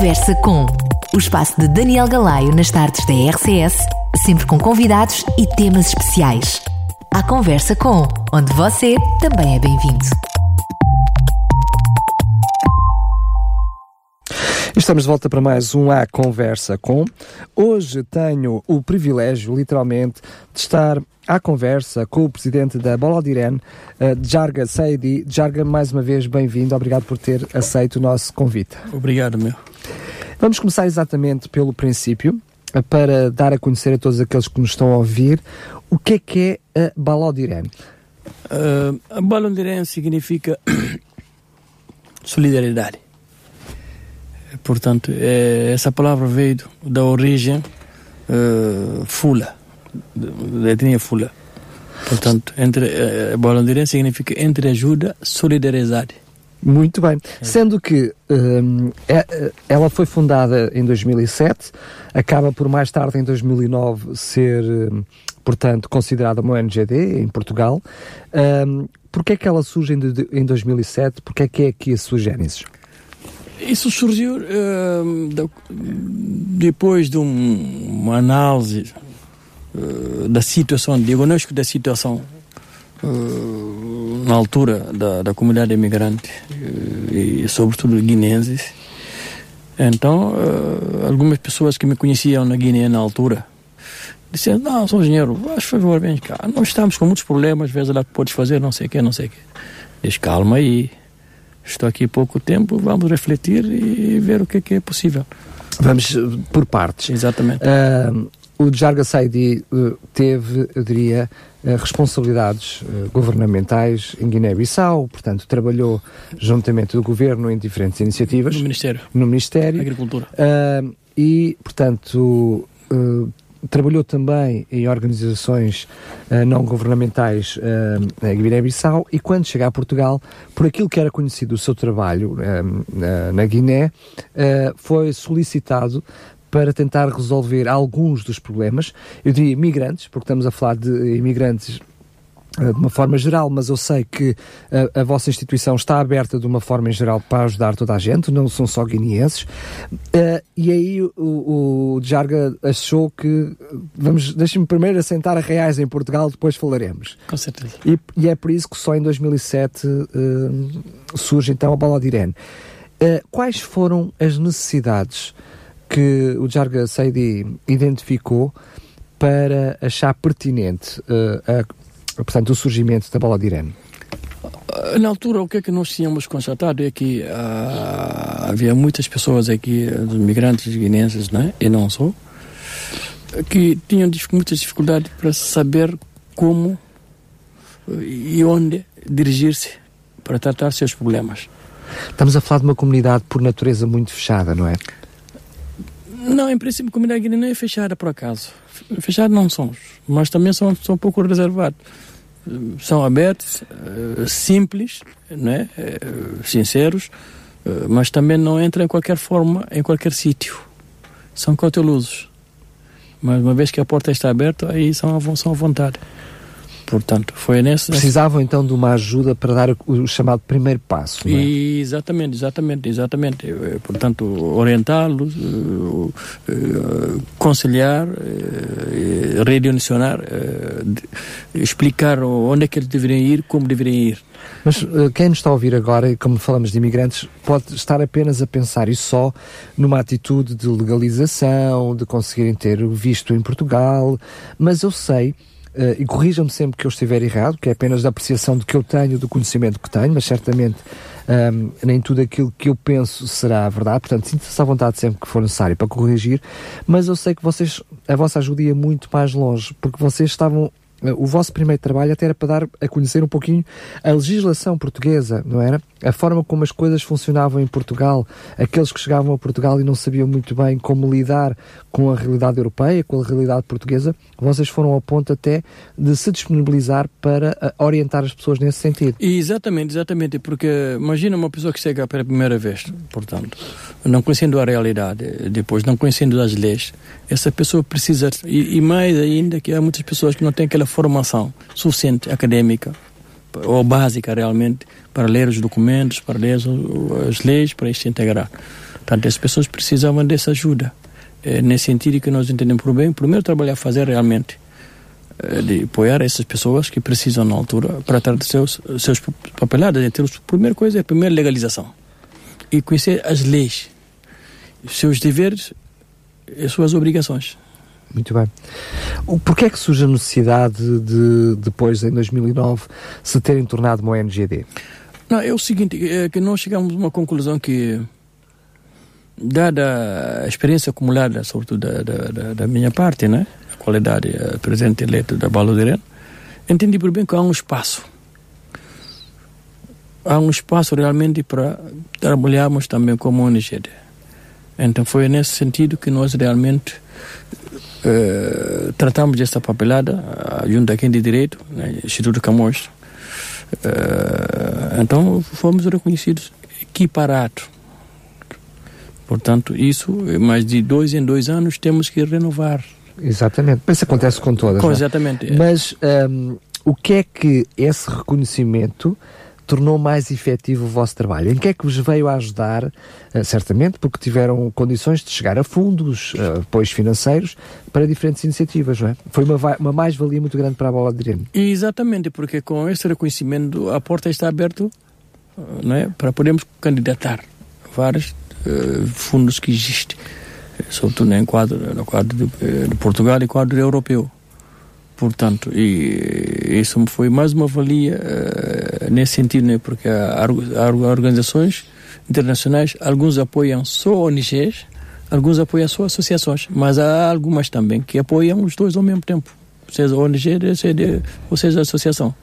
Conversa com o espaço de Daniel Galaio nas tardes da RCS, sempre com convidados e temas especiais. A Conversa com, onde você também é bem-vindo. Estamos de volta para mais um A Conversa com. Hoje tenho o privilégio, literalmente, de estar à conversa com o presidente da Bolodiren, uh, Jarga Saidi. Jarga, mais uma vez, bem-vindo. Obrigado por ter aceito o nosso convite. Obrigado, meu. Vamos começar exatamente pelo princípio, uh, para dar a conhecer a todos aqueles que nos estão a ouvir o que é que é a. Uh, a significa solidariedade. Portanto, é, essa palavra veio da origem uh, fula, da etnia fula. Portanto, entre uh, significa entre ajuda, solidariedade. Muito bem. É. Sendo que um, é, ela foi fundada em 2007, acaba por mais tarde, em 2009, ser, um, portanto, considerada uma ONGD em Portugal. Um, Porquê é que ela surge em, em 2007? Porquê é que é aqui a sua gênesis? Isso surgiu uh, depois de um, uma análise uh, da situação, diagnóstico da situação uh, na altura da, da comunidade imigrante e sobretudo guineenses. Então, algumas pessoas que me conheciam na Guiné na altura disseram, não, sou engenheiro, faz favor, vem cá, nós estamos com muitos problemas, vezes lá que podes fazer, não sei o que, não sei o que. Diz, calma aí, estou aqui pouco tempo, vamos refletir e ver o que é, que é possível. Vamos eh, por partes. Exatamente. Uh, o Jarga Saidi uh, teve, eu diria, uh, responsabilidades governamentais em Guiné-Bissau, portanto, trabalhou juntamente do governo em diferentes iniciativas. No Ministério. No Ministério. Agricultura. e, portanto, trabalhou também em organizações uh, não governamentais uh, na Guiné-Bissau e quando chega a Portugal, por aquilo que era conhecido o seu trabalho uh, na Guiné, foi solicitado para tentar resolver alguns dos problemas, eu diria imigrantes, porque estamos a falar de imigrantes eh, de uma forma geral, mas eu sei que a, a, vossa instituição está aberta de uma forma em geral para ajudar toda a gente, não são só guineenses. Uh, e aí o, o Jarga achou que vamos, deixem-me primeiro assentar a reais em Portugal, depois falaremos. Com certeza. E, e é por isso que só em 2007 uh, surge então a Bola de Irene. Uh, quais foram as necessidades que o Jarga Seidi identificou para achar pertinente a portanto, o surgimento da bola de Irene? Na altura, o que é que nós tínhamos constatado é que uh, havia muitas pessoas aqui, migrantes guineenses, né, e não só, que tinham muitas dificuldades para saber como e onde dirigir-se para tratar seus problemas. Estamos a falar de uma comunidade por natureza muito fechada, não é? Não, em princípio, a comunidade não é fechada por acaso. Fechada não somos, mas também são, são um pouco reservados são abertos, eh, simples, né? sinceros, eh, mas também não entram em qualquer forma, em qualquer sítio. São cautelosos. Mas uma vez que a porta está aberta, aí são, são à vontade. Portanto, foi nesse. Precisavam então de uma ajuda para dar o, chamado primeiro passo. É? Exatamente, exatamente, exatamente. Eh, portanto, orientá-los, uh, uh, conselhar, uh, redirecionar, explicar onde é que eles deveriam ir, como deveriam ir. Mas quem nos está a ouvir agora, como falamos de imigrantes, pode estar apenas a pensar e só numa atitude de legalização, de conseguirem ter visto em Portugal, mas eu sei Uh, e corrijam-me sempre que eu estiver errado, que é apenas da apreciação do que eu tenho, do conhecimento que tenho, mas certamente um, ehm, nem tudo aquilo que eu penso será verdade, portanto sinta-se à vontade sempre que for necessário para corrigir, mas eu sei que vocês, a vossa ajuda ia muito mais longe, porque vocês estavam o vosso primeiro trabalho até era para dar a conhecer um pouquinho a legislação portuguesa, não era? A forma como as coisas funcionavam em Portugal, aqueles que chegavam a Portugal e não sabiam muito bem como lidar com a realidade europeia, com a realidade portuguesa, vocês foram ao ponto até de se disponibilizar para eh, orientar as pessoas nesse sentido. Exatamente, exatamente, porque imagina uma pessoa que chega pela primeira vez, portanto, não conhecendo a realidade, depois não conhecendo as leis, essa pessoa precisa, e, e mais ainda que há muitas pessoas que não têm aquela formação suficiente acadêmica ou básica realmente, para ler os documentos, para ler as leis, para se integrar. Portanto, as pessoas precisavam dessa ajuda. É, nesse sentido que nós entendemos por bem, primeiro trabalhar a fazer realmente é, de apoiar essas pessoas que precisam na altura para tratar de seus, seus papeladas. Então, a primeira coisa é a primeira legalização e conhecer as leis, seus deveres as suas obrigações. Muito bem. Porquê é que surge a necessidade de, depois, em 2009, se terem tornado uma ONGD? Não, é o seguinte, é que nós chegamos a uma conclusão que, dada a experiência acumulada, sobretudo da, da, da minha parte, né, a qualidade de presidente eleito da Balodirene, entendi por bem que há um espaço. Há um espaço realmente para trabalharmos também como ONGD. Então foi nesse sentido que nós realmente uh, tratamos dessa papelada junto a quem de direito, né, Instituto Camões. Uh, então fomos reconhecidos equiparados. Portanto, isso, mais de dois em dois anos, temos que renovar. Exatamente. Mas isso acontece com todas. Com, é? exatamente. Mas um, o que é que esse reconhecimento tornou mais efetivo o vosso trabalho? Em que é que vos veio a ajudar? Uh, certamente porque tiveram condições de chegar a fundos, uh, apoios financeiros para diferentes iniciativas, não é? Foi uma, uma mais-valia muito grande para a Bola de Irene. Exatamente, porque com esse reconhecimento a porta está aberta uh, não é? para podermos candidatar vários uh, fundos que existem, sobretudo no quadro, no quadro de, de Portugal e quadro europeu. Portanto, e isso foi mais uma valia uh, nesse sentido, né? porque há, há, organizações internacionais, alguns apoiam só ONGs, alguns apoiam só associações, mas há algumas também que apoiam os dois ao mesmo tempo, seja ONG seja associação.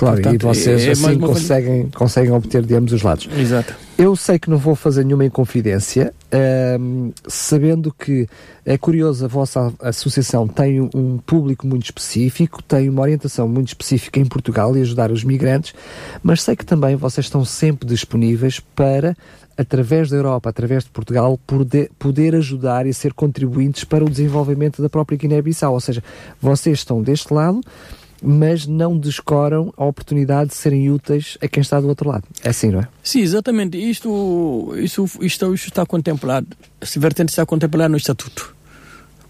Claro, Portanto, e vocês é, assim conseguem, conseguem obter de ambos os lados. Exato. Eu sei que não vou fazer nenhuma inconfidência, uh, sabendo que é curioso, a vossa associação tem um público muito específico, tem uma orientação muito específica em Portugal e ajudar os migrantes, mas sei que também vocês estão sempre disponíveis para através da Europa, através de Portugal, poder, poder ajudar e ser contribuintes para o desenvolvimento da própria Guiné-Bissau. Ou seja, vocês estão deste lado, mas não descoram a oportunidade de serem úteis a quem está do outro lado. É assim, não é? Sim, exatamente. Isto, isto, isto, isto está contemplado, esse vertente está contemplado no Estatuto.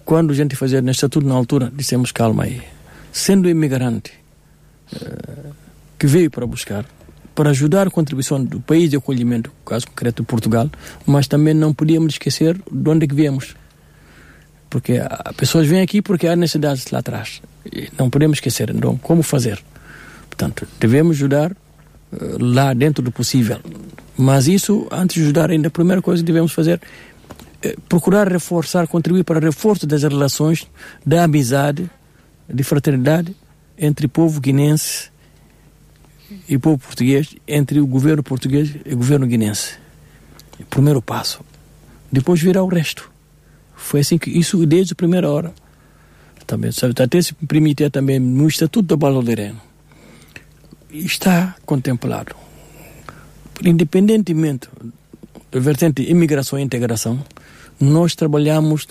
Quando a gente fazia no Estatuto, na altura, dissemos calma aí. Sendo imigrante uh, que veio para buscar, para ajudar a contribuição do país de acolhimento, caso concreto de Portugal, mas também não podíamos esquecer de onde é que viemos. Porque as pessoas vêm aqui porque há necessidades lá atrás. E não podemos esquecer, então, como fazer? Portanto, devemos ajudar uh, lá dentro do possível. Mas isso, antes de ajudar, ainda a primeira coisa que devemos fazer é procurar reforçar, contribuir para o reforço das relações, da amizade, de fraternidade entre o povo guinense e o povo português, entre o governo português e o governo guinense. Primeiro passo. Depois virá o resto. Foi assim que isso desde a primeira hora. Também, sabe, até se permitir também no Estatuto da Baloleireno. Está contemplado. Independentemente da vertente imigração e integração, nós trabalhamos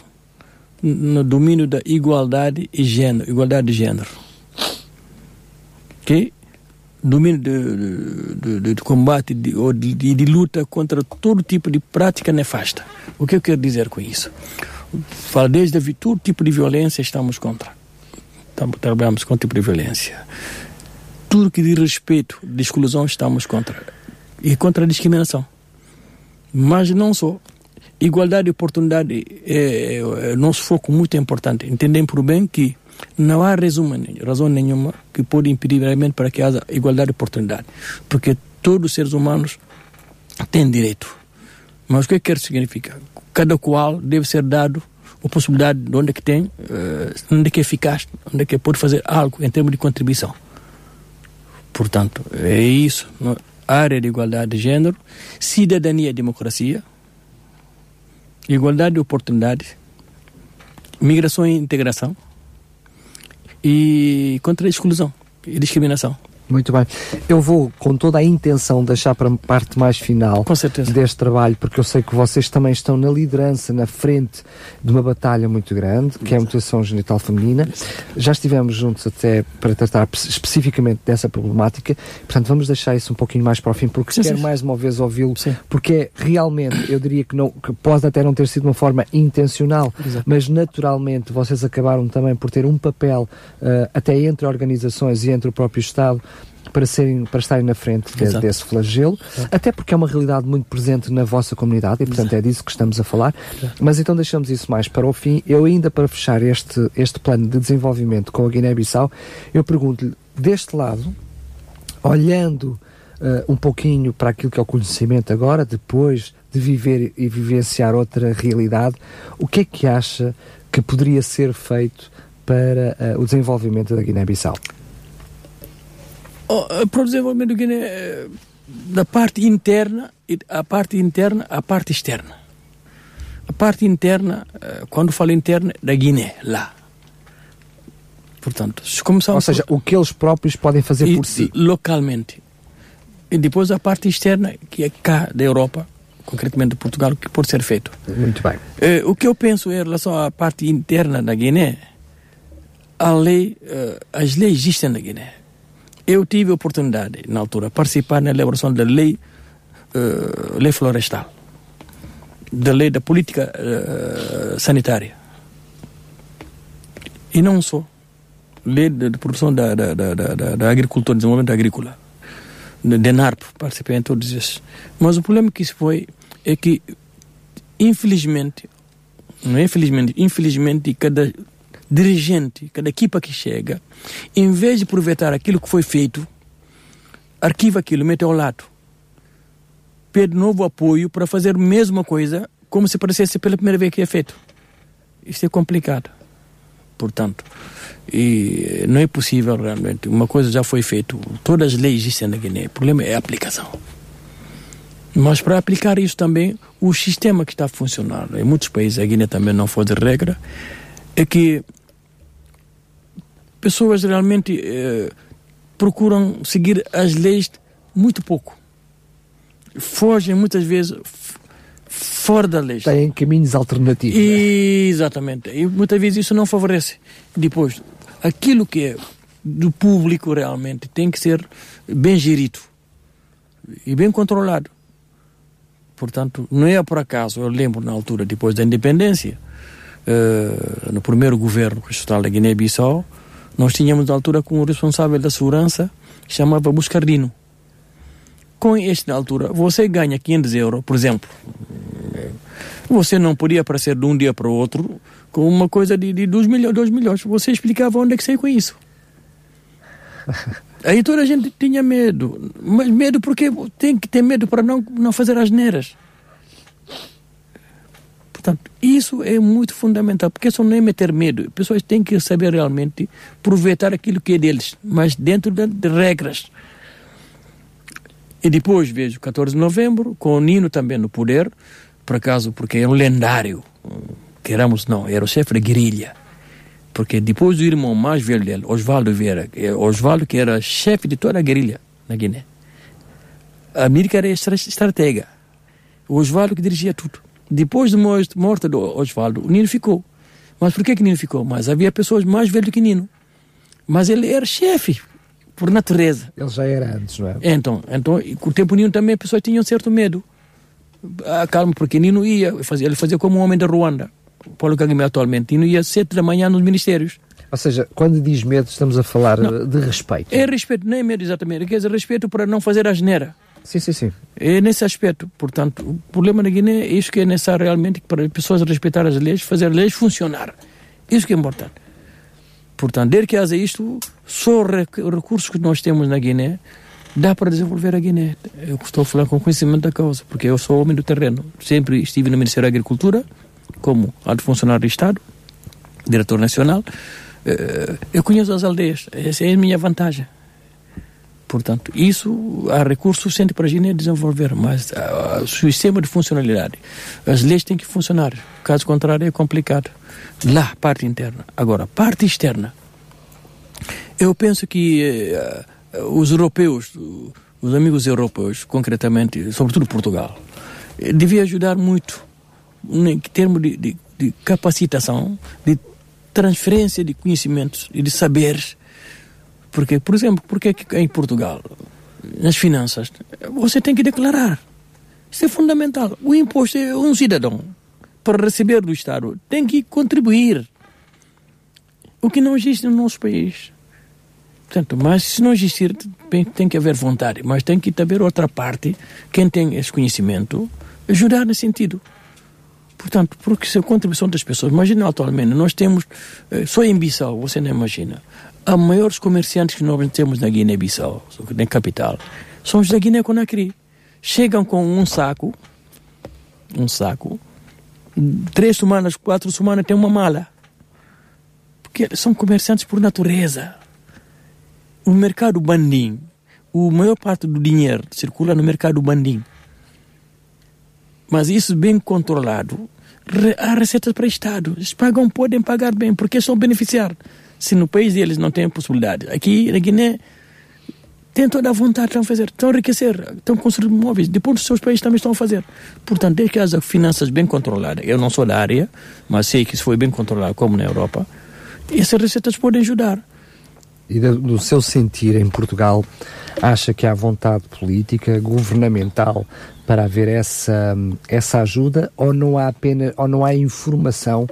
no domínio da igualdade e gênero, igualdade de gênero. Que domínio de, de, de, de combate ou de, de, luta contra todo tipo de prática nefasta. O que eu quero dizer com isso? Fala desde todo tipo de violência estamos contra. Trabalhamos contra tipo de violência. Tudo que diz respeito de exclusão estamos contra. E contra a discriminação. Mas não só. Igualdade de oportunidade é, é, é nosso foco muito importante. Entendem por bem que não há resumo, razão nenhuma que pode impedir realmente para que haja igualdade de oportunidade. Porque todos os seres humanos têm direito. Mas o que, é que significa? Cada qual deve ser dado a possibilidade de onde é que tem, uh, onde é que é eficaz, onde é que pode fazer algo em termos de contribuição. Portanto, é isso. Área de igualdade de gênero, cidadania e democracia, igualdade de oportunidades, migração e integração e contra a exclusão e discriminação. Muito bem. Eu vou, com toda a intenção, deixar para a parte mais final deste trabalho, porque eu sei que vocês também estão na liderança, na frente de uma batalha muito grande, que é a mutação genital feminina. Já estivemos juntos até para tratar pe- especificamente dessa problemática, portanto, vamos deixar isso um pouquinho mais para o fim, porque Sim, quero sim. mais uma vez ouvi-lo, porque é realmente, eu diria que, não, que pode até não ter sido de uma forma intencional, Exato. mas naturalmente vocês acabaram também por ter um papel eh, até entre organizações e entre o próprio Estado para, serem, para estarem na frente de- Exato. desse flagelo, até porque é uma realidade muito presente na vossa comunidade e portanto é disso que estamos a falar. Mas então deixamos isso mais para o fim. Eu ainda para fechar este, este plano de desenvolvimento com a Guiné-Bissau, eu pergunto-lhe, deste lado, olhando eh, um pouquinho para aquilo que é o conhecimento agora, depois de viver e vivenciar outra realidade, o que é que acha que poderia ser feito para eh, o desenvolvimento da Guiné-Bissau? Oh, eh, para o desenvolvimento do Guiné, eh, da parte interna, e a parte interna, a parte externa. A parte interna, eh, quando falo interna, da Guiné, lá. Portanto, se Ou seja, o que eles próprios podem fazer e por si. localmente. E depois a parte externa, que é cá da Europa, concretamente de Portugal, que pode ser feito. Muito bem. Eh, o que eu penso em relação à parte interna da Guiné, a lei, eh, as leis existem na Guiné. Eu tive a oportunidade, na altura, de participar na elaboração da lei, eh, lei florestal, da lei da política eh, sanitária. E não só. Lei de, de produção da, da, da, da, da- agricultura, desenvolvimento agrícola. De, de NARP, participei em todos esses. Mas o problema que isso foi é que, infelizmente, não é infelizmente, infelizmente, cada dirigente, cada equipa que chega, em vez de aproveitar aquilo que foi feito, arquiva aquilo, mete ao lado. Pede novo apoio para fazer a mesma coisa, como se parecesse pela primeira vez que é feito. Isto é complicado. Portanto, e não é possível realmente. Uma coisa já foi feita, todas as leis existem na Guiné. O problema é a aplicação. Mas para aplicar isso também, o sistema que está a funcionar, em muitos países, a Guiné também não foi de regra, é que pessoas realmente eh, procuram seguir as leis muito pouco. Fogem muitas vezes fora da lei. Têm caminhos alternativos. não é? Exatamente. E muitas vezes isso não favorece. Depois, aquilo que é do público realmente tem que ser bem gerido e bem controlado. Portanto, não é por acaso, eu lembro na altura, depois da independência, eh, no primeiro governo constitucional da Guiné-Bissau, nós tínhamos na altura como responsável da segurança, que chamava Buscardino. Com este na altura, você ganha 500 euros, por exemplo, você não podia aparecer de um dia para o outro com uma coisa de, de 2 milhões, 2 milhões. Você explicava onde é que saiu com isso. Aí toda a gente tinha medo. Mas medo porque tem que ter medo para não, não fazer as neiras. Portanto, isso é muito fundamental, porque só não é meter medo. As pessoas têm que saber realmente aproveitar aquilo que é deles, mas dentro de, regras. E depois vejo 14 de novembro, com o Nino também no poder, por acaso, porque é um lendário, queramos não, era o chefe da guerrilha. Porque depois do irmão mais velho dele, Osvaldo Vieira, é Osvaldo que era chefe de toda a guerrilha na Guiné. A América era estra- estratega. O Osvaldo que dirigia tudo. Depois da morte morte do Osvaldo, o Nino ficou. Mas por que que Nino ficou? Mas havia pessoas mais velhas que Nino. Mas ele era chefe, por natureza. Ele já era antes, não é? Então, então e com o tempo Nino também as pessoas tinham certo medo. Ah, calma, porque Nino ia, fazia, ele fazia como um homem da Ruanda, Paulo Kagame atualmente. Nino ia sete da manhã nos ministérios. Ou seja, quando diz medo, estamos a falar eh, de respeito. É respeito, não é medo exatamente, quer dizer, respeito para não fazer a geneira. Sim, sim, sim. É nesse aspecto. Portanto, o problema da Guiné é isso que é necessário realmente para as pessoas respeitar as leis, fazer as leis funcionar. Isso que é importante. Portanto, desde que haja isto, só os rec- recursos que nós temos na Guiné, dá para desenvolver a Guiné. Eu estou a falar com conhecimento da causa, porque eu sou homem do terreno. Sempre estive no Ministério da Agricultura, como alto funcionário do Estado, diretor nacional. Eh, Eu conheço as aldeias, essa é a minha vantagem. Portanto, isso há recursos suficientes para a Guiné desenvolver, mas ah, o sistema de funcionalidade, as leis têm que funcionar. Caso contrário, é complicado. Lá, parte interna. Agora, parte externa. Eu penso que eh, os europeus, os amigos europeus, concretamente, sobretudo Portugal, devia ajudar muito em termos de, de, de capacitação, de transferência de conhecimentos e de saberes. Porque, por exemplo, porque em Portugal, nas finanças, você tem que declarar. Isso é fundamental. O imposto é um cidadão, para receber do Estado, tem que contribuir. O que não existe no nosso país. Portanto, mas se não existir, tem, tem que haver vontade. Mas tem que haver outra parte, quem tem esse conhecimento, ajudar nesse sentido. Portanto, porque se a contribuição das pessoas, imagina atualmente, nós temos, eh, só em Bissau, você não imagina, os maiores comerciantes que nós temos na Guiné-Bissau, na capital, são os da Guiné-Conakry. Chegam com um saco, um saco, três semanas, quatro semanas tem uma mala. Porque são comerciantes por natureza. O mercado bandim, a maior parte do dinheiro circula no mercado bandim. Mas isso bem controlado, há receitas para o Estado. Eles pagam, podem pagar bem, porque são beneficiar. Se no país deles não tem possibilidade. Aqui na Guiné tem toda a vontade de fazer, estão a enriquecer, estão a construir móveis, depois dos seus países também estão a fazer. Portanto, desde que haja finanças bem controladas, eu não sou da área, mas sei que isso foi bem controlado, como na Europa, essas receitas podem ajudar. E do, do seu sentir em Portugal, acha que há vontade política, governamental, para haver essa, essa ajuda ou não há apenas ou não há informação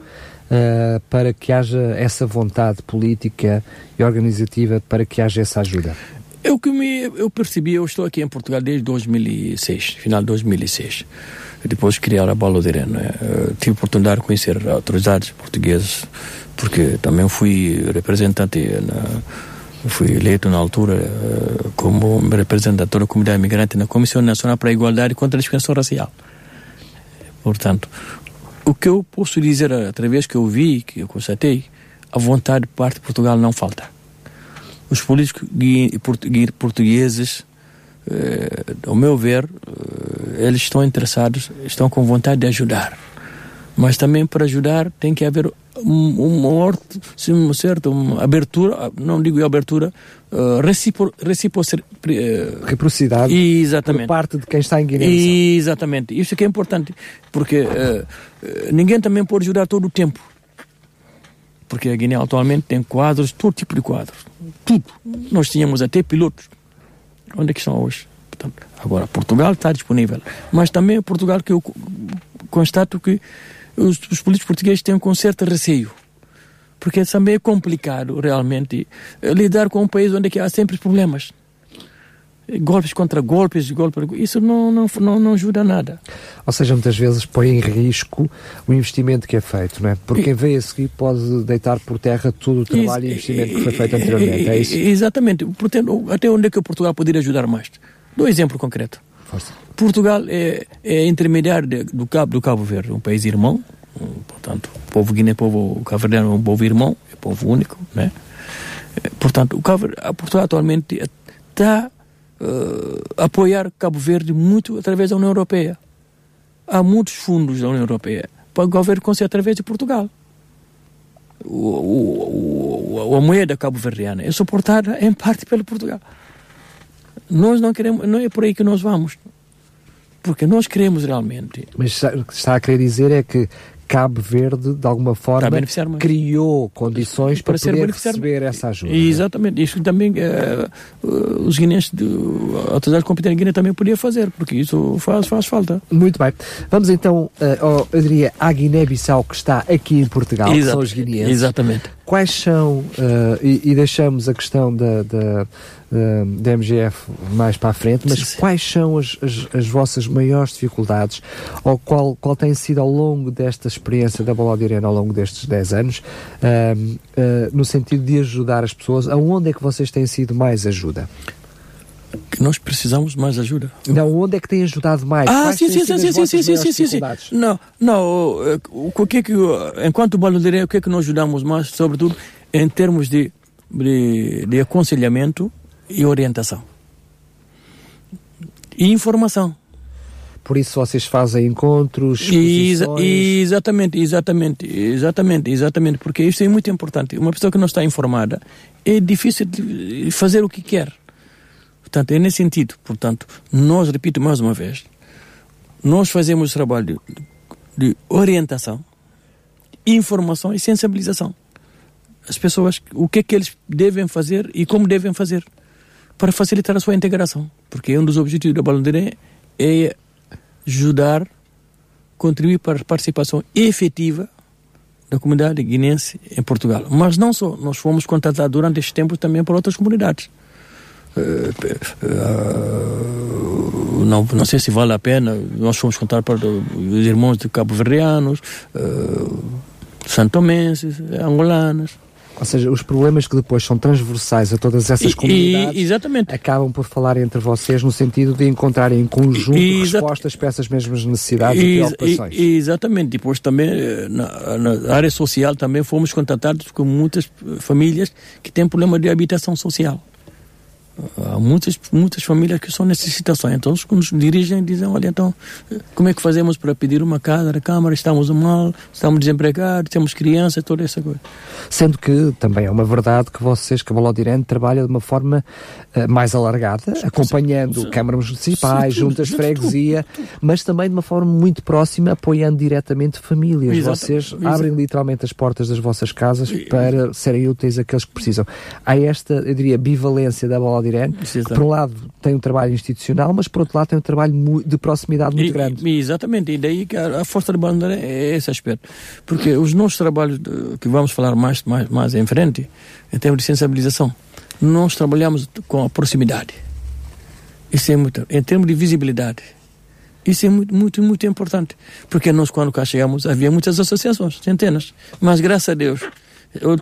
uh, para que haja essa vontade política e organizativa para que haja essa ajuda? Eu que me eu percebi, eu estou aqui em Portugal desde 2006, final de 2006. Depois criar a Bola de Arena. Né? Tive a oportunidade de conhecer autoridades portuguesas, porque também fui representante na fui eleito na altura uh, como representante da comunidade imigrante na Comissão Nacional para a Igualdade contra a Discriminação Racial. Portanto, o que eu posso dizer através que eu vi, que eu constatei, a vontade de parte de Portugal não falta. Os políticos portugueses, eh, ao meu ver, eh, eles estão interessados, estão com vontade de ajudar. Mas também para ajudar tem que haver uma horta, uma certa uma abertura, não digo abertura, uh, recipro, recipro, uh, reciprocidade exatamente. por parte de quem está em Guiné. Exatamente. Isso é que é importante, porque uh, ninguém também pode ajudar todo o tempo. Porque a Guiné atualmente tem quadros, todo tipo de quadros. Tudo. Nós tínhamos até pilotos. Onde é que estão hoje? Portanto, agora, Portugal está disponível. Mas também Portugal que eu constato que os, os políticos portugueses têm com certo receio. Porque também é complicado, realmente, eh, lidar com um país onde há sempre problemas. Golpes contra golpes, golpes, isso não, não, não, não ajuda nada. Ou seja, muitas vezes põe em risco o investimento que é feito, não é? Porque quem vem a seguir pode deitar por terra todo o trabalho e, e investimento que foi feito anteriormente, é isso? Exatamente. Até onde é que Portugal poderia ajudar mais? Dou um exemplo concreto. Portugal é, é intermediário de, do, Cabo, do Cabo Verde, um país irmão, um, portanto, o povo guiné, povo cabo é um povo irmão, é povo único, né? É, portanto, o Cabo, Portugal atualmente está uh, a apoiar Cabo Verde muito através da União Europeia. Há muitos fundos da União Europeia para o governo conseguir através de Portugal. O, o, o, a moeda cabo-verdiana é suportada em parte pelo Portugal. Nós não queremos, não é por aí que nós vamos. Porque nós queremos realmente. Mas o que está a querer dizer é que Cabo Verde, de alguma forma, criou condições para, para poder receber essa ajuda. É? Exatamente. Isso também uh, uh, os guineenses, a autoridade competente em Guiné também podia fazer, porque isso faz, faz falta. Muito bem. Vamos então, uh, eu diria, à Guiné-Bissau, que está aqui em Portugal, Exato. que são os guineenses. Exatamente. Quais são, e, e, deixamos a questão da, da da MGF mais para a frente, mas sim, sim. quais são as, as, as, vossas maiores dificuldades ou qual, qual tem sido ao longo desta experiência da Bola de Arena ao longo destes 10 anos, uh, no sentido de ajudar as pessoas, aonde é que vocês têm sido mais ajuda? que nós precisamos mais ajuda. Não, onde é que tem ajudado mais? Ah, sim, sim, sim, sim, sim, sim, sim, sim, sim. Não, não, o que é que, enquanto baloneirinho, o que é que nós ajudamos mais, sobretudo em termos de, de, de aconselhamento e orientação. E informação. Por isso vocês fazem encontros, Exa exatamente, exatamente, exatamente, exatamente, porque isso é muito importante. Uma pessoa que não está informada é difícil de fazer o que quer. Portanto, é nesse sentido. Portanto, nós, repito mais uma vez, nós fazemos trabalho de, de orientação, informação e sensibilização. As pessoas, o que é que eles devem fazer e como devem fazer para facilitar a sua integração. Porque um dos objetivos da Balondeira é ajudar, contribuir para a participação efetiva da comunidade guinense em Portugal. Mas não só, nós fomos contratados durante este tempo também por outras comunidades. Uh, uh, não, não sei se vale a pena, nós fomos contar para os irmãos de Cabo Verdeanos, uh, santomenses, angolanos. Ou seja, os problemas que depois são transversais a todas essas comunidades e, exatamente. acabam por falar entre vocês no sentido de encontrarem em conjunto e, respostas para essas mesmas necessidades e, e preocupações. E, exatamente. Depois também, eh, na, na, área social, também fomos contatados com muitas famílias que têm problema de habitação social. Há muitas, muitas famílias que são necessitações. Então, quando nos dirigem, dizem: Olha, então, como é que fazemos para pedir uma casa da Câmara? Estamos mal, estamos desempregados, temos crianças, toda essa coisa. Sendo que também é uma verdade que vocês, que a Balodirense, trabalha de uma forma uh, mais alargada, acompanhando sim, câmaras municipais, sim, juntas de freguesia, mas também de uma forma muito próxima, apoiando diretamente famílias. Exato, vocês exato. abrem literalmente as portas das vossas casas para serem úteis àqueles que precisam. Há esta, eu diria, bivalência da Balodirense que por um lado tem um trabalho institucional, mas por outro lado tem um trabalho de proximidade muito e, grande. E, exatamente, e daí que a, a força de Bandeira é esse aspecto. Porque os nossos trabalhos, que vamos falar mais, mais, mais em frente, em termos de sensibilização, nós trabalhamos com a proximidade. Isso é muito, em termos de visibilidade. Isso é muito, muito, muito importante. Porque nós, quando cá chegamos, havia muitas associações, centenas. Mas, graças a Deus,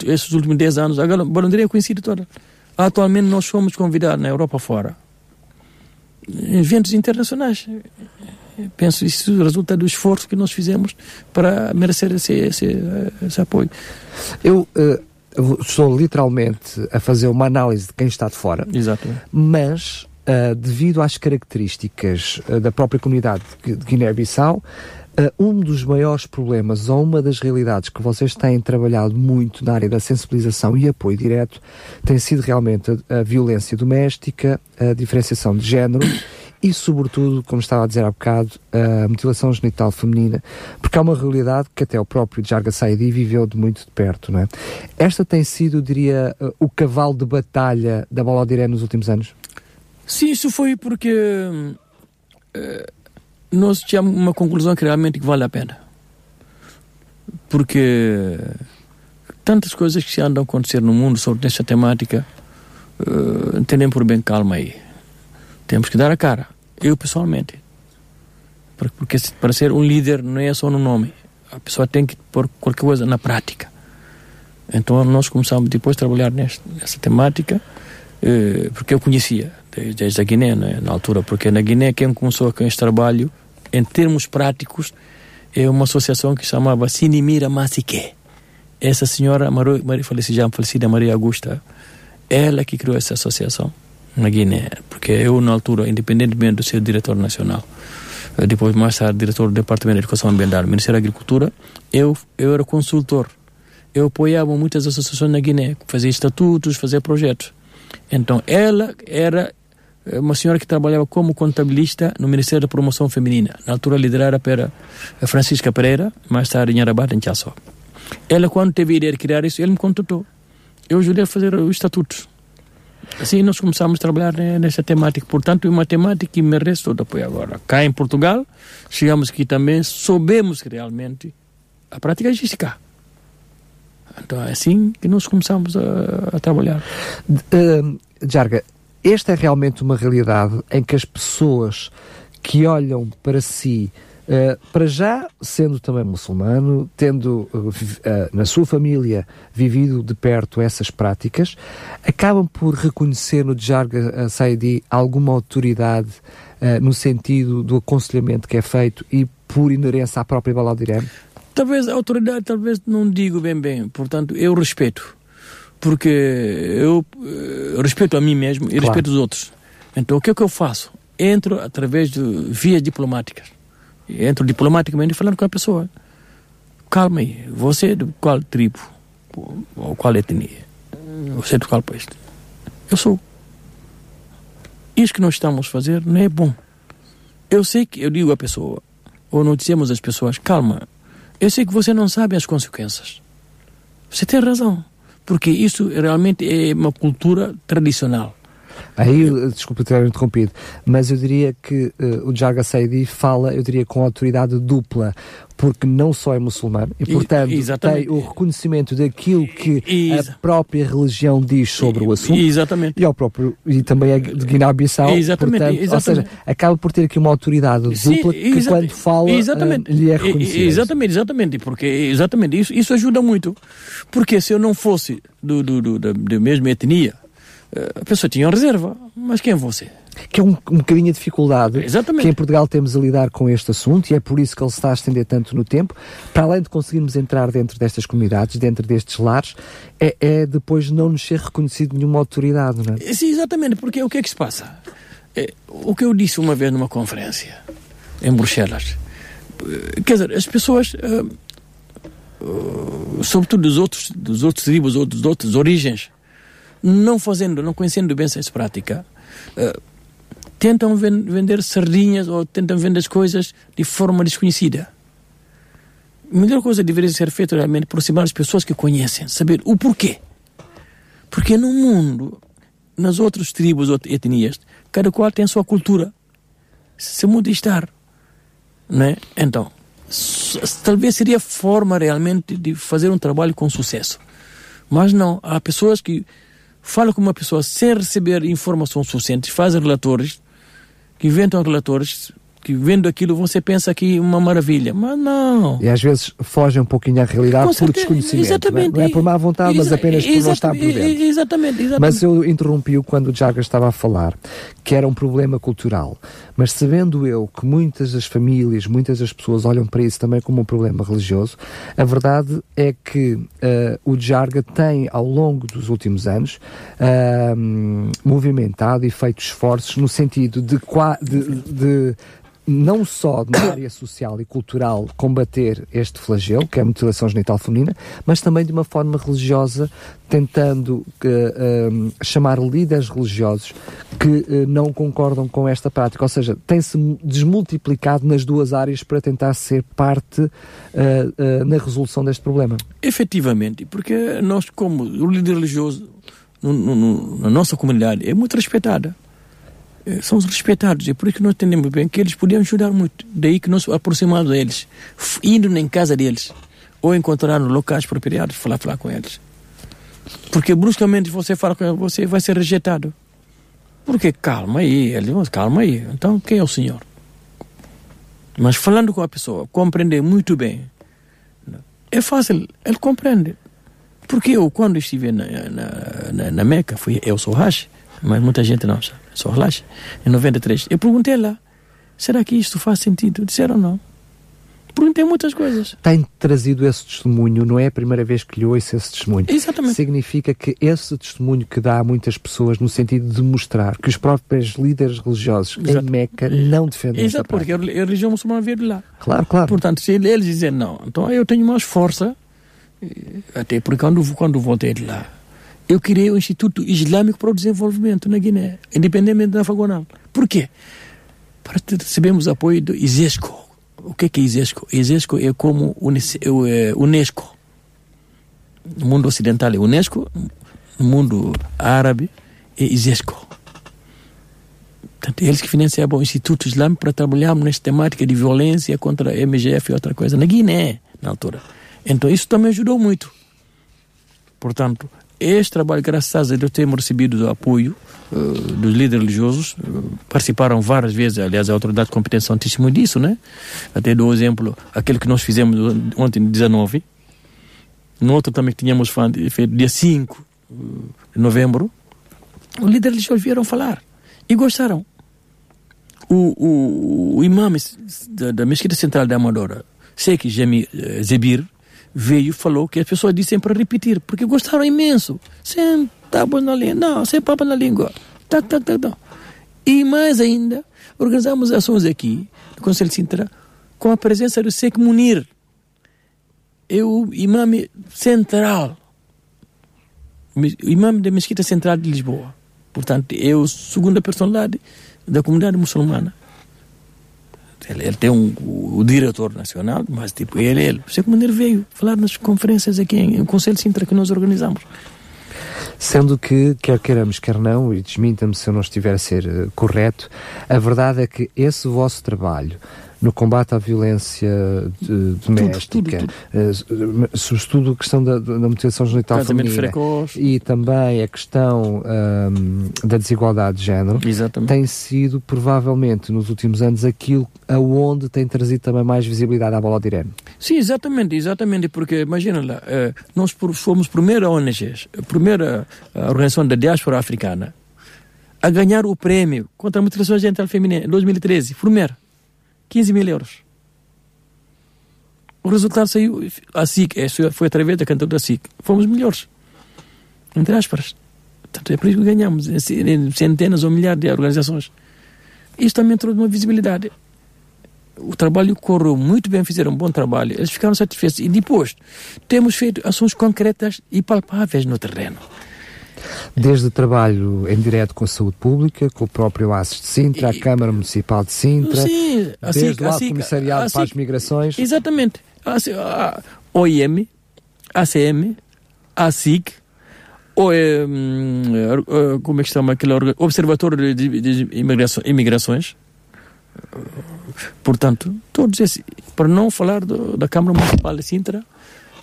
esses últimos 10 anos, agora a Bandeira é conhecida toda. Atualmente nós fomos convidados na Europa fora, em eventos internacionais. Penso que isso resulta do esforço que nós fizemos para merecer esse, esse, esse apoio. Eu uh, estou literalmente a fazer uma análise de quem está de fora, Exatamente. mas uh, devido às características uh, da própria comunidade de Guiné-Bissau, Uh, um dos maiores problemas, ou uma das realidades que vocês têm trabalhado muito na área da sensibilização e apoio direto, tem sido realmente a, a violência doméstica, a diferenciação de género e, sobretudo, como estava a dizer há bocado, a mutilação genital feminina, porque é uma realidade que até o próprio Jarga Saidi viveu de muito de perto, não é? Esta tem sido, diria, o cavalo de batalha da Balodiré nos últimos anos? Sim, isso foi porque. Uh, nós tínhamos uma conclusão que realmente vale a pena. Porque tantas coisas que se andam a acontecer no mundo sobre esta temática, uh, entendem por bem calma aí. Temos que dar a cara. Eu pessoalmente. Porque para ser um líder não é só no nome. A pessoa tem que pôr qualquer coisa na prática. Então nós começamos depois a trabalhar nesta, nessa temática, uh, porque eu conhecia desde a Guiné, né, na altura, porque na Guiné quem começou com este trabalho em termos práticos, é uma associação que chamava Sinimira Masique. Essa senhora, Maria, falecida, já falecida Maria Augusta, ela que criou essa associação na Guiné, porque eu, na altura, independentemente de ser diretor nacional, eh, depois mais tarde diretor do Departamento de Educação Ambiental, Ministério da Agricultura, eu, eu era consultor. Eu apoiava muitas associações na Guiné, fazia estatutos, fazia projetos. Então, ela era uma senhora que trabalhava como contabilista no Ministério da Promoção Feminina, na altura liderada pela Francisca Pereira, mais tarde em Arabata, em Chassó. Ela, quando teve a ideia de criar isso, ele me contatou. Eu ajudei a fazer o estatuto. Assim nós começamos a trabalhar nessa temática. Portanto, é uma temática que merece todo apoio agora. Cá em Portugal, chegamos aqui também, soubemos realmente a prática existe cá. Então é assim que nós começamos a, a trabalhar. Uh, Jarga, esta é realmente uma realidade em que as pessoas que olham para si, uh, para já sendo também muçulmano, tendo uh, uh, na sua família vivido de perto essas práticas, acabam por reconhecer no Djarga Saidi alguma autoridade no sentido do aconselhamento que é feito e por inerência à própria Baladirem? Talvez autoridade, talvez não digo bem bem, portanto eu respeito porque eu uh, respeito a mim mesmo e claro. respeito os outros. Então o que é que eu faço? Entro através de vias diplomáticas. Entro diplomaticamente falando com a pessoa. Calma aí, você é de qual tribo? Ou qual etnia? Você é de qual país? Eu sou. Isso que nós estamos a fazer não é bom. Eu sei que eu digo à pessoa, ou não dizemos às pessoas, calma, eu sei que você não sabe as consequências. Você tem razão, porque isso realmente é uma cultura tradicional. Aí, desculpa ter interrompido, mas eu diria que uh, o Jaga Saidi fala, eu diria, com autoridade dupla, porque não só é muçulmano e, portanto, Exatamente. tem o reconhecimento daquilo que a própria religião diz sobre o assunto. Exatamente. E, ao próprio, e também é de Guiné-Bissau. Exatamente. Portanto, Exatamente. Ou seja, acaba por ter aqui uma autoridade dupla que, quando fala, exatamente. Uh, lhe é reconhecida. Exatamente, exatamente. Porque, exatamente isso, isso ajuda muito. Porque se eu não fosse do, do, do da, da mesma etnia, a pessoa tinha uma reserva, mas quem é você? Que é um, um bocadinho a dificuldade Exatamente. que em Portugal temos a lidar com este assunto e é por isso que ele se está a estender tanto no tempo. Para além de conseguirmos entrar dentro destas comunidades, dentro destes lares, é, é depois não nos ser reconhecido nenhuma autoridade, não é? Sim, exatamente, porque o que é que se passa? É, o que eu disse uma vez numa conferência em Bruxelas, quer dizer, as pessoas, uh, uh, sobretudo dos outros, dos outros tribos ou das outras origens, não fazendo, não conhecendo bem essa prática, uh, tentam vender sardinhas ou tentam vender as coisas de forma desconhecida. A melhor coisa deveria ser feita realmente aproximar as pessoas que conhecem, saber o porquê. Porque no mundo, nas outras tribos ou etnias, cada qual tem a sua cultura. Se muda estar. Né? Então, talvez seria a forma realmente de fazer um trabalho com sucesso. Mas não, há pessoas que fala com uma pessoa sem receber informação suficiente, faz relatores, que inventam relatores, que vendo aquilo você pensa que é uma maravilha, mas não. E às vezes foge um pouquinho à realidade por desconhecimento. Exatamente. Não é, não é por má vontade, mas apenas por não estar por dentro. Exatamente, exatamente. Mas eu interrompi-o quando o Jaga estava a falar, que era um problema cultural. Mas sabendo eu que muitas das famílias, muitas das pessoas olham para isso também como um problema religioso, a verdade é que uh, o Jarga tem, ao longo dos últimos anos, uh, movimentado e feito esforços no sentido de, de, de não só na área social e cultural combater este flagelo, que é a mutilação genital feminina, mas também de uma forma religiosa, tentando uh, uh, chamar líderes religiosos que uh, não concordam com esta prática. Ou seja, tem-se desmultiplicado nas duas áreas para tentar ser parte na resolução deste problema. Efetivamente, porque nós, como o líder religioso, no, no, na nossa comunidade, é muito respeitada. Eh, são respeitados. É por isso que nós entendemos bem que eles podiam ajudar muito. Daí que nós aproximamos deles, indo em casa deles, ou encontrar locais apropriados, falar, falar com eles. Porque bruscamente você fala com eles, você vai ser rejeitado. Porque calma aí, vão, calma aí. Então quem é o senhor? Mas falando com a pessoa, compreender muito bem, é fácil, ele compreende. Porque eu, quando estive na, na, na, na Meca, fui, eu sou Rashi, mas muita gente não sabe. Só relaxa. Em 93. Eu perguntei lá: será que isto faz sentido? Disseram não. Perguntei muitas coisas. Tem trazido esse testemunho, não é a primeira vez que lhe ouço esse testemunho. Exatamente. Significa que esse testemunho que dá a muitas pessoas no sentido de mostrar que os próprios líderes religiosos Exato. em Meca não defendem Exato, porque a religião muçulmana veio de lá. Claro, claro. Portanto, se eles dizem não, então eu tenho mais força, até porque quando, quando voltei de lá, eu criei o Instituto Islâmico para o Desenvolvimento na Guiné, independentemente da Fagonal. Por quê? Para recebermos apoio do ISESCO. O que é, que é ISESCO? ISESCO é como é Unesco. No mundo ocidental é Unesco, no mundo árabe é ISESCO. Portanto, eles que financiavam o Instituto Islâmico para trabalharmos nesta temática de violência contra a MGF e outra coisa, na Guiné, na altura. Então, isso também ajudou muito. Portanto, este trabalho, graças a Deus, temos recebido o apoio uh, dos líderes religiosos. Uh, participaram várias vezes, aliás, a autoridade competente são testemunho disso, né? Até dou exemplo, aquele que nós fizemos ontem, 19. No outro também que tínhamos feito dia 5 uh, de novembro. Os líderes religiosos vieram falar e gostaram. O, o, o imã da, da Mesquita Central da Amadora, Sheikh Zebir, veio e falou que as pessoas dizem para repetir, porque gostaram imenso. Sem tábua na língua, não, sem papo na língua. Tá, tá, tá, tá. E mais ainda, organizamos ações aqui, no Conselho de Sintra, com a presença do Sheikh Munir, é o imã central, o imã da Mesquita Central de Lisboa. Portanto, é a segunda personalidade da comunidade muçulmana. Ele, ele tem um, o, o, diretor nacional, mas tipo, ele, ele. O Sheikh Munir veio falar nas conferências aqui em, Conselho Sintra que nós organizamos. Sendo que, quer queiramos, quer não, e desminta-me se eu não estiver a ser uh, correto, a verdade é que esse vosso trabalho no combate à violência de, doméstica, tudo, tudo, tudo. Uh, sobretudo a questão da, da mutilação genital Casamento feminina e também a questão um, da desigualdade de género, Exatamente. tem sido provavelmente nos últimos anos aquilo aonde tem trazido também mais visibilidade à bola de Irene. Sim, exatamente, exatamente, porque imagina lá, eh, nós fomos a primeira ONG, a primeira organização da diáspora africana a ganhar o prêmio contra a mutilação genital feminina em 2013, primeiro. 15 mil euros. O resultado saiu, a SIC, foi através da cantora da SIC. Fomos melhores. Entre aspas. Portanto, é por isso que ganhamos centenas ou milhares de organizações. Isso também trouxe uma visibilidade. O trabalho correu muito bem, fizeram um bom trabalho, eles ficaram satisfeitos. E depois, temos feito ações concretas e palpáveis no terreno. Desde o trabalho em direto com a saúde pública, com o próprio ASES de Sintra, e, a Câmara Municipal de Sintra, sim, assim, desde lá assim, o Comissariado assim, para as Migrações. Exatamente. A OIM, ACM, a SIC, ou é, como é que chama aquele Observatório de, de Imigrações. Portanto, todos esses, para não falar do, da Câmara Municipal de Sintra,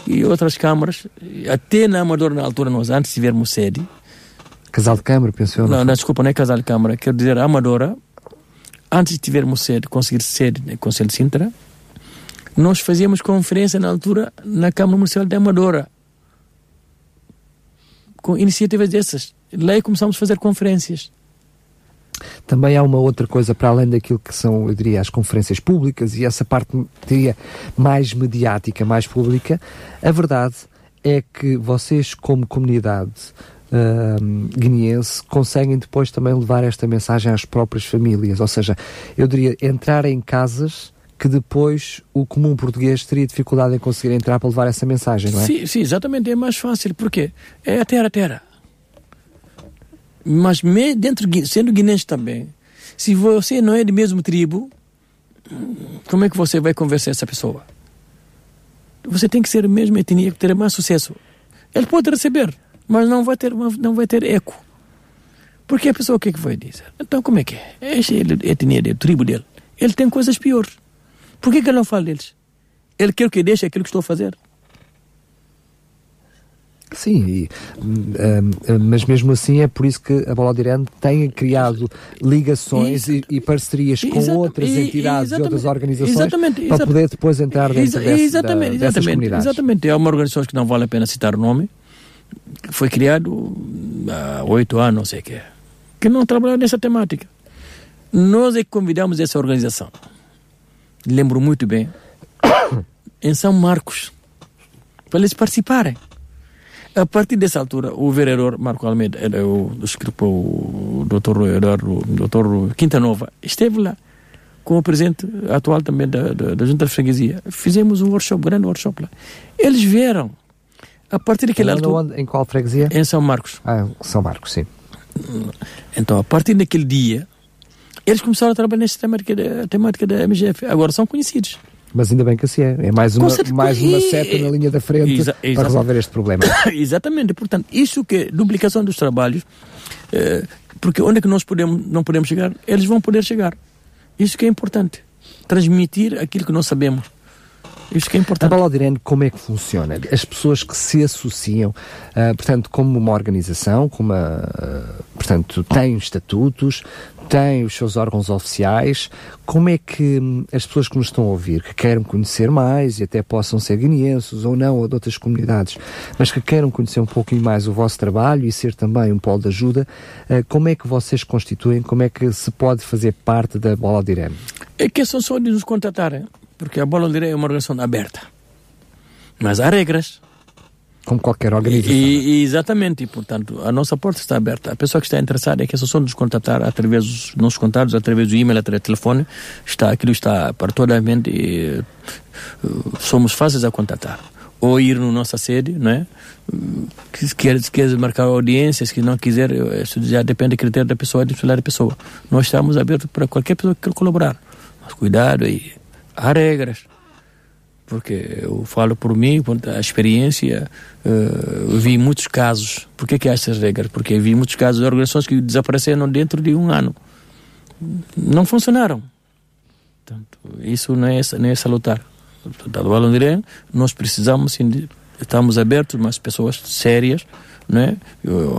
e outras câmaras, até na Amadora, na altura, nós antes tivermos sede. Casal de Câmara, pensou? Não, não, desculpa, não é Casal de Câmara, quero dizer, Amadora, antes de tivermos sede, conseguir sede no Conselho de Sintra, nós fazíamos conferência na altura na Câmara Municipal de Amadora, com iniciativas dessas. Lá começamos a fazer conferências. Também há uma outra coisa para além daquilo que são, eu diria, as conferências públicas e essa parte, diria, mais mediática, mais pública. A verdade é que vocês, como comunidade uh, guineense, conseguem depois também levar esta mensagem às próprias famílias. Ou seja, eu diria, entrar em casas que depois o comum português teria dificuldade em conseguir entrar para levar essa mensagem, não é? Sim, sim exatamente, é mais fácil. Porquê? É a terra a terra. Mas dentro, sendo guinense também, se você não é de mesmo tribo, como é que você vai conversar essa pessoa? Você tem que ser a mesma etnia que ter mais sucesso. Ele pode receber, mas não vai ter, não vai ter eco. Porque a pessoa o que, é que vai dizer? Então como é que é? Essa é a etnia dele, tribo dele. Ele tem coisas piores. Por que, que ele não fala deles? Ele quer que deixe aquilo que estou a fazer. Sim, e, um, mas mesmo assim é por isso que a Bola de Irã tem criado ligações e, e, parcerias com outras entidades e outras organizações exatamente, para poder depois entrar dentro desse, exatamente, da, dessas comunidades. Exatamente, é uma organização que não vale a pena citar o nome, que foi criado há oito anos, não sei o que que não trabalha nessa temática. Nós é que convidamos essa organização. Lembro muito bem, em São Marcos, para eles participarem. A partir dessa altura, o vereador Marco Almeida, era o, escrito o doutor Eduardo, doutor Quinta Nova, esteve lá com o presidente atual também da, da, da Junta de Freguesia. Fizemos um workshop, um grande workshop lá. Eles vieram, a partir daquela altura... Onde, em qual freguesia? Em São Marcos. Ah, São Marcos, sim. Então, a partir daquele dia, eles começaram a trabalhar nessa temática da, temática da MGF. Agora são conhecidos. Mas ainda bem que assim é. É mais uma, mais uma seta na linha da frente exa para resolver este problema. Exatamente. Portanto, isso que é duplicação dos trabalhos, eh, porque onde é que nós podemos, não podemos chegar, eles vão poder chegar. Isso que é importante. Transmitir aquilo que nós sabemos. Isso que é importante. A Balodirene, como é que funciona? As pessoas que se associam, uh, portanto, como uma organização, como uma, uh, portanto, têm estatutos, têm os seus órgãos oficiais, como é que hum, as pessoas que nos estão a ouvir, que queiram conhecer mais e até possam ser guineenses ou não, ou de outras comunidades, mas que queiram conhecer um pouquinho mais o vosso trabalho e ser também um polo de ajuda, uh, como é que vocês constituem, como é que se pode fazer parte da Bola de Irene? É que são só de nos contatarem porque a bola de é uma organização aberta. Mas há regras. Como qualquer organização. E, e, exatamente, e portanto a nossa porta está aberta. A pessoa que está interessada é que é só nos contatar através dos nossos contatos, através do e-mail, através do telefone. Está, aquilo está para toda a mente e uh, somos fáceis a contatar. ou ir na nossa sede, não é? Se quer, se quer marcar audiências, se não quiser, isso já depende do critério da pessoa, da pessoa. Nós estamos abertos para qualquer pessoa que queira colaborar. Mas cuidado aí, há regras. Porque eu falo por mim, por a experiência, eu vi muitos casos. Por que, há essas regras? Porque vi muitos casos de organizações que desapareceram dentro de um ano. Não funcionaram. Portanto, isso não é, não é salutar. Portanto, Balondirém, nós precisamos, estamos abertos, mas pessoas sérias, né?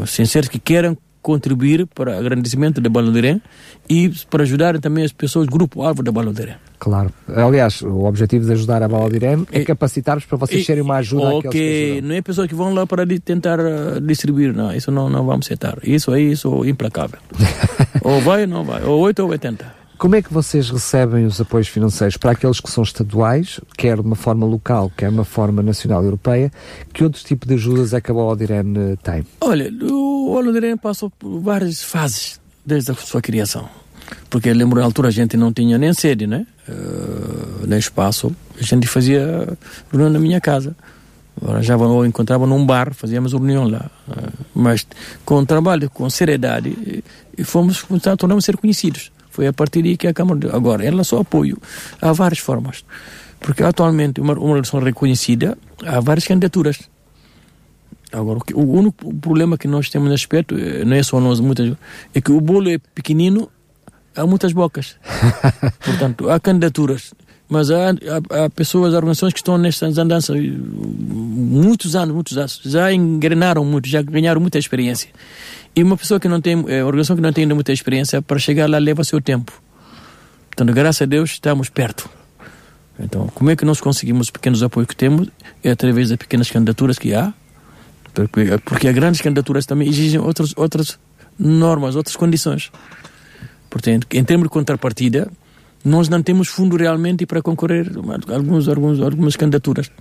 sinceras, que queiram contribuir para o agrandecimento da Balondirém e para ajudar também as pessoas, grupo-alvo da Balondirém. Claro. Aliás, o objetivo de ajudar a Balondirém é, é capacitar-vos para vocês serem uma ajuda Ok, não é pessoas que vão lá para tentar uh, distribuir, não, isso não, não vamos aceitar. Isso aí, isso é implacável. ou vai ou não vai, ou 8 ou 80. Como é que vocês recebem os apoios financeiros para aqueles que são estaduais, quer de uma forma local, quer de uma forma nacional europeia? Que outros tipos de ajudas é que a Baldirene eh, tem? Olha, o Baldirene passou por várias fases desde a sua criação. Porque lembro na altura a gente não tinha nem sede, né? Uh, nem espaço. A gente fazia reunião na minha casa. Já ou encontrava num bar, fazíamos reunião lá. Uh, mas com trabalho, com seriedade, e fomos, tornamos ser conhecidos. Foi a partir daí que a Câmara. Agora, ela só apoio. Há várias formas. Porque atualmente, uma, uma eleição reconhecida, há várias candidaturas. Agora, o, o único problema que nós temos nesse aspecto, eh, não é só nós, muitas, é que o bolo é pequenino, há muitas bocas. Portanto, há candidaturas. Mas há, há, há, pessoas, organizações que estão nestas andanças muitos anos, muitos anos, já engrenaram muito, já ganharam muita experiência. E uma pessoa que não tem, é, organização que não tem ainda muita experiência, para chegar lá leva seu tempo. Portanto, graças a Deus, estamos perto. Então, como é que nós conseguimos os pequenos apoios que temos? É através das pequenas candidaturas que há, porque, porque as grandes candidaturas também exigem outras, outras normas, outras condições. Portanto, em termos de contrapartida, nós não temos fundo realmente para concorrer alguns, alguns, algumas candidaturas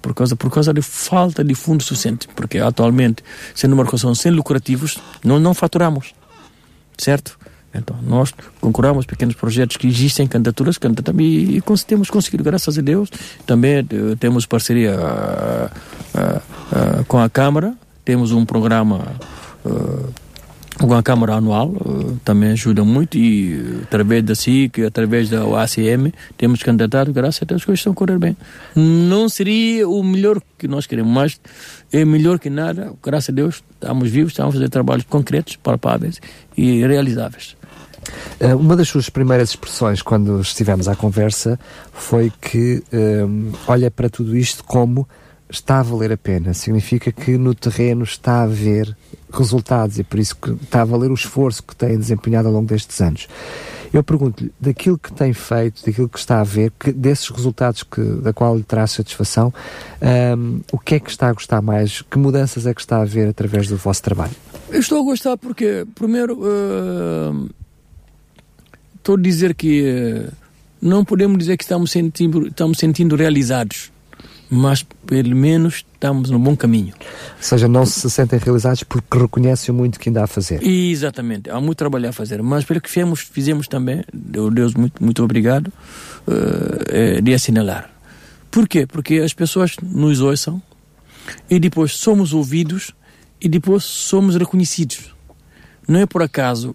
por causa, por causa de falta de fundo suficiente, porque atualmente, sendo uma organização sem lucrativos, nós não faturamos, certo? Então, nós concorremos pequenos projetos que existem, candidaturas, candidatamos e, e temos conseguido, graças a Deus. Também uh, temos parceria uh, uh, com a Câmara, temos um programa com a Câmara Anual uh, também ajuda muito e uh, através da SIC, através da ACM, temos candidatado, graças a Deus, as coisas estão a correr bem. Não seria o melhor que nós queremos, mas é melhor que nada, graças a Deus, estamos vivos, estamos a fazer trabalhos concretos, palpáveis e realizáveis. Uh, uma das suas primeiras expressões quando estivemos à conversa foi que um, olha para tudo isto como está a valer a pena. Significa que no terreno está a haver resultados e por isso que está a valer o esforço que tem desempenhado ao longo destes anos. Eu pergunto-lhe, daquilo que tem feito, daquilo que está a ver, que, desses resultados que, da qual lhe traz satisfação, um, o que é que está a gostar mais? Que mudanças é que está a ver através do vosso trabalho? Eu estou a gostar porque, primeiro, uh, estou a dizer que uh, não podemos dizer que estamos sentindo, estamos sentindo realizados mas pelo menos estamos no bom caminho. Ou seja, não se sentem realizados porque reconhecem muito que ainda há a fazer. Exatamente, há muito trabalho a fazer, mas pelo que fizemos, fizemos também, Deus muito, muito obrigado, uh, de assinalar. Por quê? Porque as pessoas nos ouçam e depois somos ouvidos e depois somos reconhecidos. Não é por acaso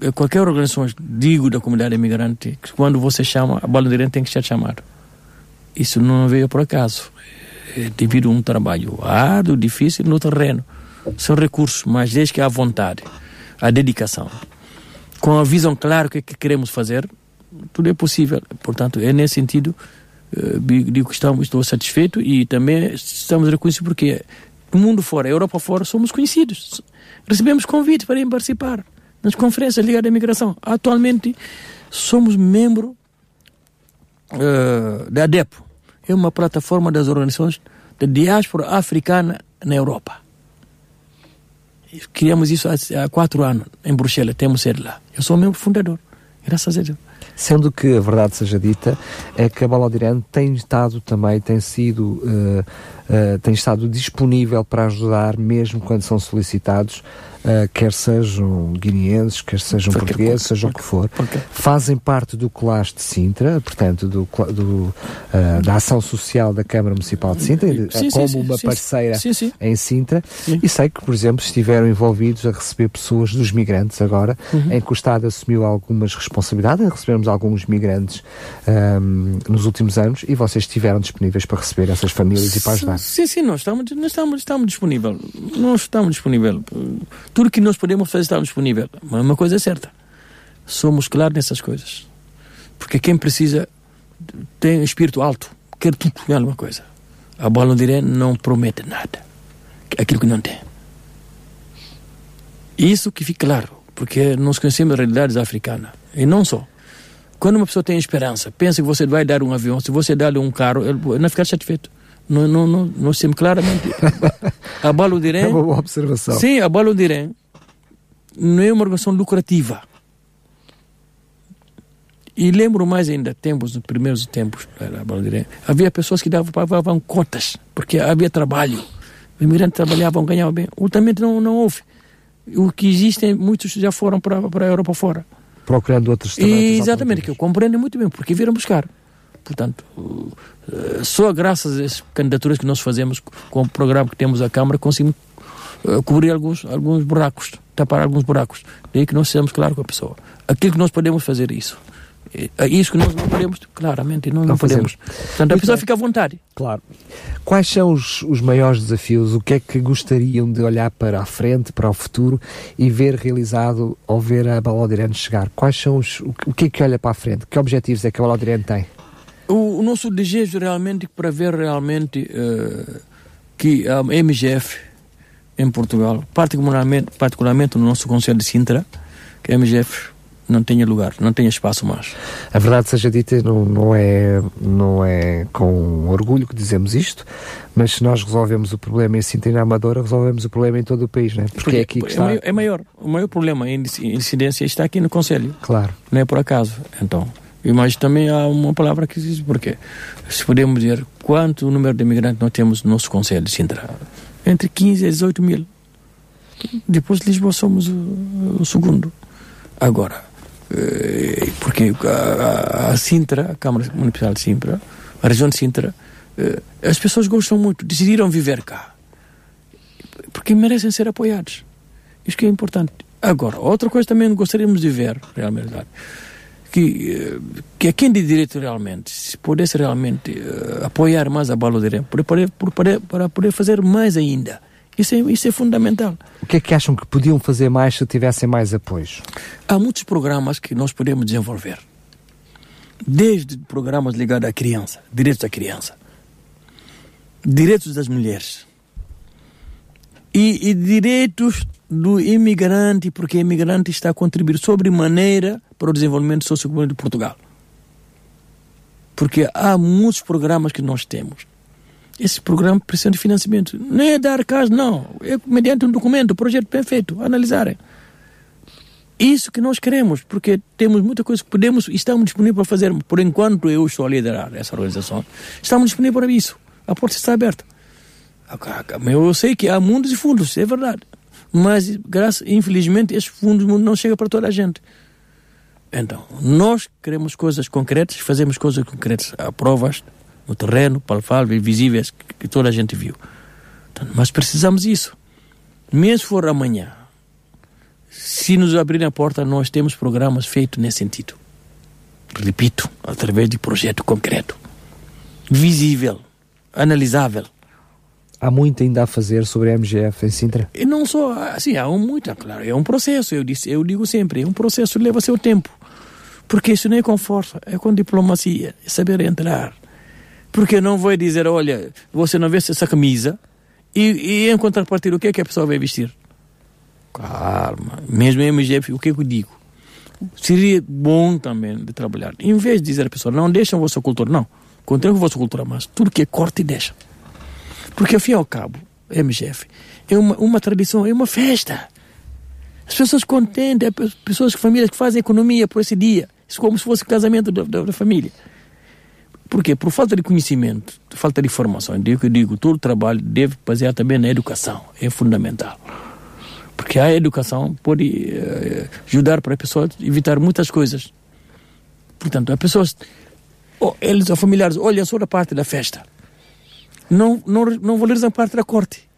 eh, qualquer organização, digo da comunidade imigrante, que quando você chama, a direita tem que ser chamado. Isso não veio por acaso. É devido a um trabalho árduo, difícil no terreno. São recursos, mas desde que há vontade, a dedicação, com a visão clara do que, que queremos fazer, tudo é possível. Portanto, é nesse sentido, uh, digo que estamos, estou satisfeito e também estamos reconhecidos porque no mundo fora, Europa fora, somos conhecidos. Recebemos convite para participar nas conferências ligadas à imigração. Atualmente, somos membro uh, da ADEPO, é uma plataforma das organizações da diáspora africana na Europa. Criamos isso há, quatro anos em Bruxelas, temos sede lá. Eu sou membro fundador, graças a Deus. Sendo que a verdade seja dita, é que a Balaudirene tem estado também, tem sido, uh, uh, tem estado disponível para ajudar, mesmo quando são solicitados, uh, quer sejam guineenses, quer sejam portugueses, seja o que for, fazem parte do CLAS de Sintra, portanto, do, do uh, da ação social da Câmara Municipal de Sintra, sim, como sim, uma sim, parceira em Sintra, e sei que, por exemplo, estiveram envolvidos a receber pessoas dos migrantes agora, uhum. em que o Estado assumiu algumas responsabilidades, recebemos alguns migrantes um, nos últimos anos e vocês estiveram disponíveis para receber essas famílias e para ajudar. Sim, sim, nós estamos, nós estamos, estamos disponíveis. Nós estamos disponíveis. Tudo que nós podemos fazer estamos disponíveis. Mas uma coisa é certa, somos claros nessas coisas. Porque quem precisa tem espírito alto, quer tudo e alguma coisa. A bola diré não promete nada. Aquilo que não tem. Isso que fica claro, porque nós conhecemos realidades africanas. E não só. Quando uma pessoa tem esperança, pensa que você vai dar um avião, se você der um carro, ele não ficar satisfeito. Não, não, não, nós temos claramente. A Balo Dirém. É uma boa observação. Sim, a Balo Dirém não é uma organização lucrativa. E lembro mais ainda, tempos, nos primeiros tempos da Balo Dirém, havia pessoas que davam, pagavam cotas, porque havia trabalho. Os imigrantes trabalhavam, ganhavam bem. Ultimamente não, não houve. O que existem, muitos já foram para, para a Europa fora procurando outros Exatamente, que eu compreendo muito bem, porque viram buscar. Portanto, eh, só graças às candidaturas que nós fazemos com o programa que temos à Câmara conseguimos eh, cobrir alguns, alguns buracos, tapar alguns buracos. Daí que nós sejamos claros com a pessoa. Aquilo que nós podemos fazer isso. É isso que nós não podemos, claramente, não, não, não podemos. Portanto, a pessoa fica à vontade. Claro. Quais são os, os maiores desafios? O que é que gostariam de olhar para a frente, para o futuro e ver realizado ao ver a Balodirene chegar? Quais são os. O, o que é que olha para a frente? Que objetivos é que a Balodirene tem? O, o, nosso desejo realmente para ver realmente uh, que a MGF em Portugal, particularmente, particularmente no nosso Conselho de Sintra, que a MGF não tenha lugar, não tenha espaço mais. A verdade seja dita, não, não, é, não é com orgulho que dizemos isto, mas se nós resolvemos o problema em Sintra e na Amadora, resolvemos o problema em todo o país, não é? Porque, Porque é aqui que é está... Maior, é maior, o maior problema, em incidência está aqui no Conselho. Claro. Não é por acaso, então... Mas também há uma palavra que diz, porque se podemos dizer quanto número de imigrantes nós temos no nosso Conselho de Sintra, entre 15 e 18 mil. Depois de Lisboa somos o, o segundo. Agora, eh, porque a, a, Sintra, a Câmara Municipal de Sintra, a região de Sintra, eh, as pessoas gostam muito, decidiram viver cá. Porque merecem ser apoiados. Isso que é importante. Agora, outra coisa também gostaríamos de ver, realmente, que, que a quem de direito realmente, se pudesse realmente uh, apoiar mais a Balo Direito, para poder, para poder fazer mais ainda. Isso é, isso é fundamental. O que é que acham que podiam fazer mais se tivessem mais apoios? Há muitos programas que nós podemos desenvolver. Desde programas ligados à criança, direitos da criança, direitos das mulheres e, e direitos do imigrante, porque o imigrante está a contribuir sobremaneira para o desenvolvimento socioeconômico de Portugal. Porque há muitos programas que nós temos esse programa precisa de financiamento. Não é dar caso, não. É mediante um documento, um projeto perfeito, analisarem. Isso que nós queremos, porque temos muita coisa que podemos, estamos disponíveis para fazer. Por enquanto eu estou a liderar essa organização, estamos disponíveis para isso. A porta está aberta. Eu sei que há mundos e fundos, é verdade. Mas, graças, infelizmente, esses fundos não chegam para toda a gente. Então, nós queremos coisas concretas, fazemos coisas concretas, há provas, no terreno, palpáveis, visíveis, que, toda a gente viu. Então, mas precisamos disso. Mesmo for amanhã, se nos abrirem a porta, nós temos programas feitos nesse sentido. Repito, através de projeto concreto, visível, analisável. Há muito ainda a fazer sobre a MGF em Sintra? E não só, assim, há muito, claro, é um processo, eu, disse, eu digo sempre, é um processo, leva seu tempo. Porque isso não é com força, é com diplomacia, é saber entrar, porque não vou dizer, olha, você não veste essa camisa e, e em contrapartida, o que é que a pessoa vai vestir? Calma. Mesmo em MGF, o que é que eu digo? Seria bom também de trabalhar. Em vez de dizer a pessoa, não deixam a vossa cultura, não. Contém a vossa cultura, mas tudo que é corte deixa. Porque, e ao cabo, MGF é uma, uma tradição, é uma festa. As pessoas contentes, as pessoas, famílias que fazem economia por esse dia. Isso como se fosse casamento da, da, da família. Por quê? Por falta de conhecimento, falta de informação. Eu eu digo, todo trabalho deve basear também na educação, é fundamental. Porque a educação pode uh, ajudar para a pessoa evitar muitas coisas. Portanto, as pessoas, oh, eles, os familiares, olham só da parte da festa. Não, não, não valorizam a parte da corte.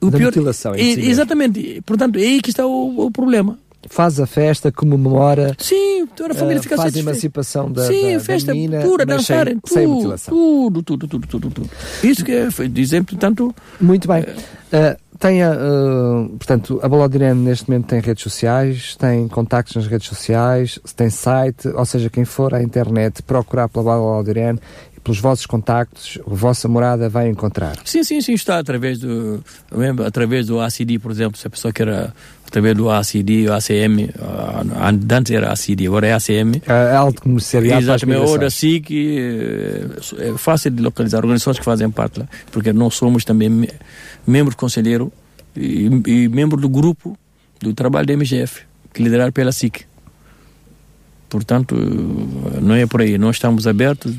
O da pior, mutilação. É, exatamente. Portanto, é aí que está o, o problema faz a festa, comemora. Sim, toda a família uh, fica Faz a emancipação da, Sim, da, festa da menina, pura, dançarem, sem, sem mutilação. Tudo, tudo, tudo, tudo, tudo. Isso que é, foi de exemplo, tanto. Muito bem. Uh, tem, uh, portanto, a Balodirene neste momento tem redes sociais, tem contactos nas redes sociais, tem site, ou seja, quem for à internet procurar pela Balodirene pelos vossos contactos, a vossa morada vai encontrar. Sim, sim, sim, está através do, através do ACD, por exemplo, se a pessoa quer através do ACD, ACM, antes era ACD, agora é ACM. É alto comissariado Exatamente, ou da SIC, é, é fácil de localizar, organizações que fazem parte lá, porque nós somos também membros conselheiro e, e membro do grupo do trabalho da MGF, que é liderado pela SIC. Portanto, não é por aí. Nós estamos abertos,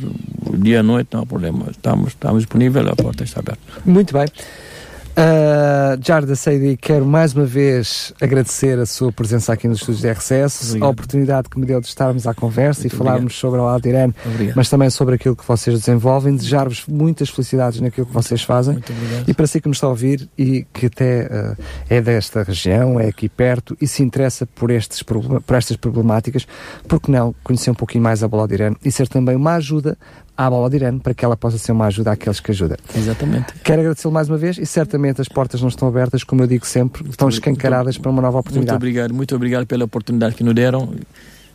dia e noite não há problema. Estamos, estamos disponíveis, a porta está aberta. Muito bem. Uh, Jarda Seidi, quero mais uma vez agradecer a sua presença aqui nos estúdios de RCS, obrigado. a oportunidade que me deu de estarmos à conversa Muito e falarmos obrigado. sobre a Aldirene, mas também sobre aquilo que vocês desenvolvem. Desejar-vos muitas felicidades naquilo que vocês fazem. E para si que nos está a ouvir e que até uh, é desta região, é aqui perto e se interessa por, estes, por estas problemáticas, porque não conhecer um pouquinho mais a Balodirene e ser também uma ajuda à bola de Irene para que ela possa ser uma ajuda àqueles que ajudam. Exatamente. Quero agradecê-lo mais uma vez e certamente as portas não estão abertas, como eu digo sempre, muito, estão escancaradas muito, para uma nova oportunidade. Muito obrigado, muito obrigado pela oportunidade que nos deram.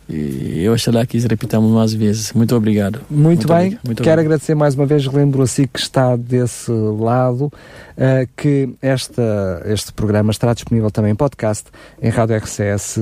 E eu lá que repitamos mais vezes. Muito obrigado. Muito, muito bem. Obrigado. Muito Quero obrigado. agradecer mais uma vez. Lembro assim que está desse lado uh, que esta, este programa estará disponível também em podcast em radiorcs.pt.